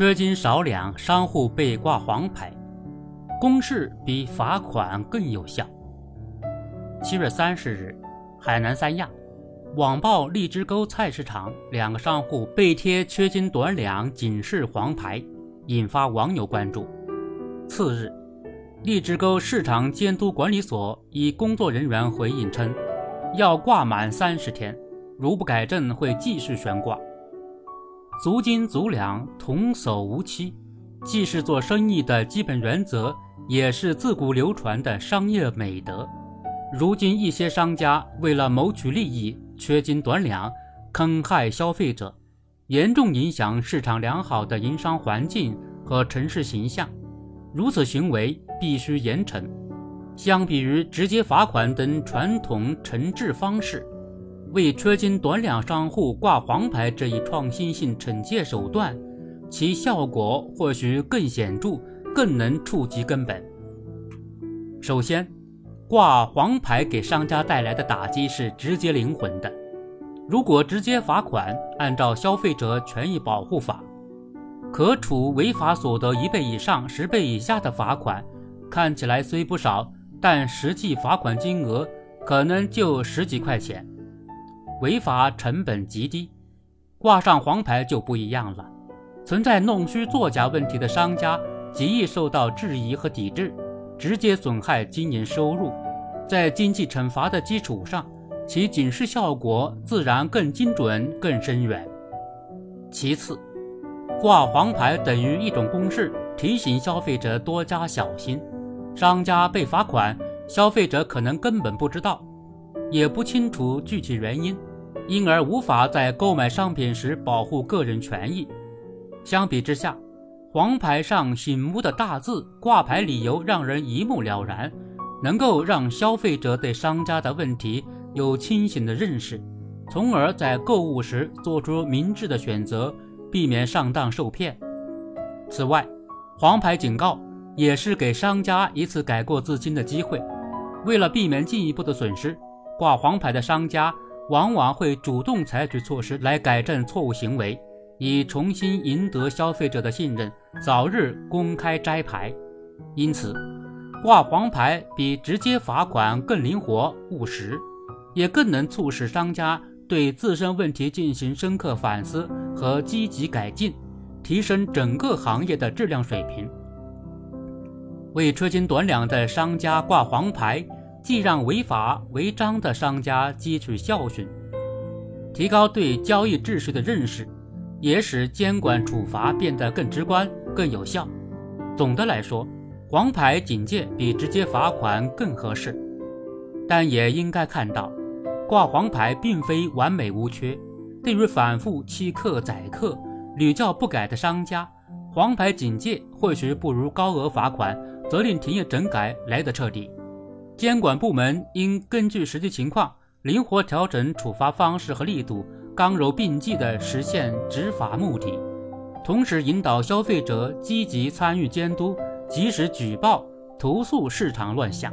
缺斤少两，商户被挂黄牌，公示比罚款更有效。七月三十日，海南三亚网曝荔枝沟菜市场两个商户被贴缺斤短两警示黄牌，引发网友关注。次日，荔枝沟市场监督管理所一工作人员回应称，要挂满三十天，如不改正会继续悬挂。足斤足两，童叟无欺，既是做生意的基本原则，也是自古流传的商业美德。如今一些商家为了谋取利益，缺斤短两，坑害消费者，严重影响市场良好的营商环境和城市形象。如此行为必须严惩。相比于直接罚款等传统惩治方式，为缺斤短两商户挂黄牌这一创新性惩戒手段，其效果或许更显著，更能触及根本。首先，挂黄牌给商家带来的打击是直接灵魂的。如果直接罚款，按照《消费者权益保护法》，可处违法所得一倍以上十倍以下的罚款，看起来虽不少，但实际罚款金额可能就十几块钱，违法成本极低。挂上黄牌就不一样了，存在弄虚作假问题的商家极易受到质疑和抵制。直接损害经营收入，在经济惩罚的基础上，其警示效果自然更精准、更深远。其次，挂黄牌等于一种公示，提醒消费者多加小心。商家被罚款，消费者可能根本不知道，也不清楚具体原因，因而无法在购买商品时保护个人权益。相比之下，黄牌上醒目的大字挂牌理由让人一目了然，能够让消费者对商家的问题有清醒的认识，从而在购物时做出明智的选择，避免上当受骗。此外，黄牌警告也是给商家一次改过自新的机会。为了避免进一步的损失，挂黄牌的商家往往会主动采取措施来改正错误行为。以重新赢得消费者的信任，早日公开摘牌。因此，挂黄牌比直接罚款更灵活务实，也更能促使商家对自身问题进行深刻反思和积极改进，提升整个行业的质量水平。为缺斤短两的商家挂黄牌，既让违法违章的商家汲取教训，提高对交易秩序的认识。也使监管处罚变得更直观、更有效。总的来说，黄牌警戒比直接罚款更合适。但也应该看到，挂黄牌并非完美无缺。对于反复欺客宰客、屡教不改的商家，黄牌警戒或许不如高额罚款、责令停业整改来得彻底。监管部门应根据实际情况，灵活调整处罚方式和力度。刚柔并济地实现执法目的，同时引导消费者积极参与监督，及时举报投诉市场乱象。